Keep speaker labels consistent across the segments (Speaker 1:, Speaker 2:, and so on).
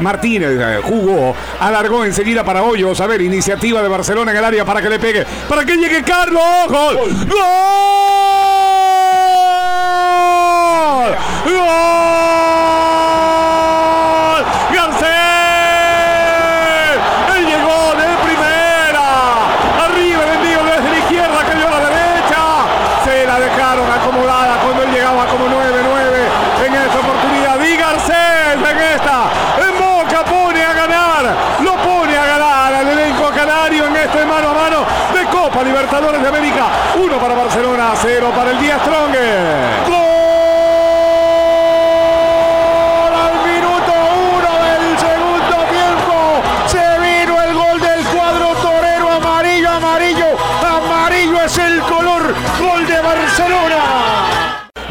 Speaker 1: Martínez eh, jugó, alargó enseguida para Hoyos. A ver, iniciativa de Barcelona en el área para que le pegue. Para que llegue Carlos. ¡Gol! ¡Gol! ¡Gol! ¡Garcés! Él llegó de primera. Arriba el envío desde la izquierda que dio a la derecha. Se la dejaron acomodada cuando él llegaba como 9-9 en esta oportunidad. Y Garcés en esta. En Boca pone a ganar. Lo pone a ganar al elenco canario en este mano a mano de Copa Libertadores de América. Uno para Barcelona, cero para el Día Strong.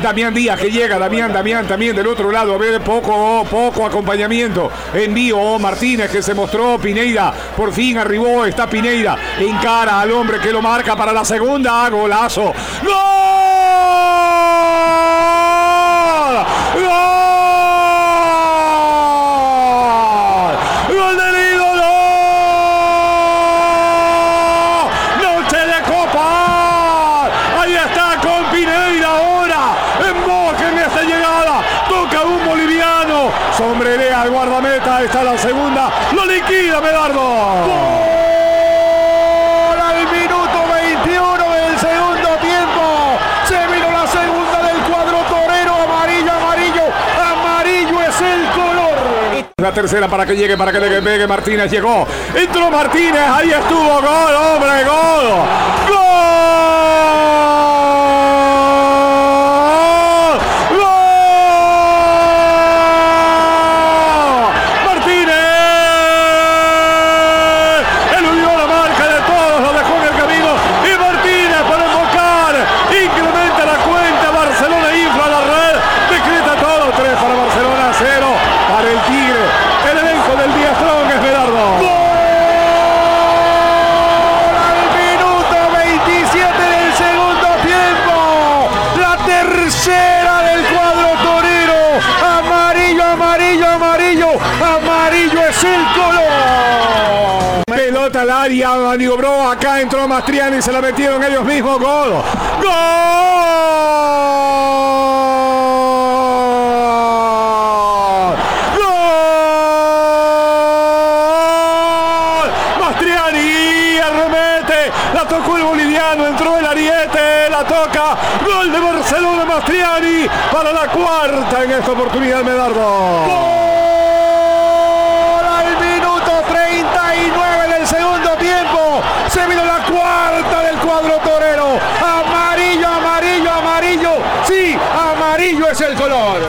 Speaker 1: Damián Díaz que llega, Damián, Damián también del otro lado, a ver, poco, poco acompañamiento. Envío Martínez que se mostró, Pineida, por fin arribó, está Pineida, encara al hombre que lo marca para la segunda, golazo. ¡Gol! ¡Gol! ¡Gol del ídolo! ¡Noche de copa! Ahí está con Pineira ahora. En boca en esta llegada. Toca un boliviano. Sombrerea al guardameta. Está la segunda. Lo liquida Medardo.
Speaker 2: Gol al minuto 21 del segundo tiempo. Se vino la segunda del cuadro torero, amarillo, amarillo, amarillo es el color.
Speaker 1: La tercera para que llegue, para que le pegue Martínez. Llegó. Entró Martínez. Ahí estuvo. Gol, hombre. Gol. Gol.
Speaker 2: Es el color.
Speaker 1: Pelota al área, maniobró, acá entró Mastriani, se la metieron ellos mismos, gol. ¡Gol! ¡Gol! Mastriani arremete, la tocó el boliviano, entró el ariete, la toca, gol de Barcelona Mastriani para la cuarta en esta oportunidad Medardo.
Speaker 2: Gol al minuto 39 del segundo tiempo. Se vino la cuarta del cuadro torero. Amarillo, amarillo, amarillo. Sí, amarillo es el color.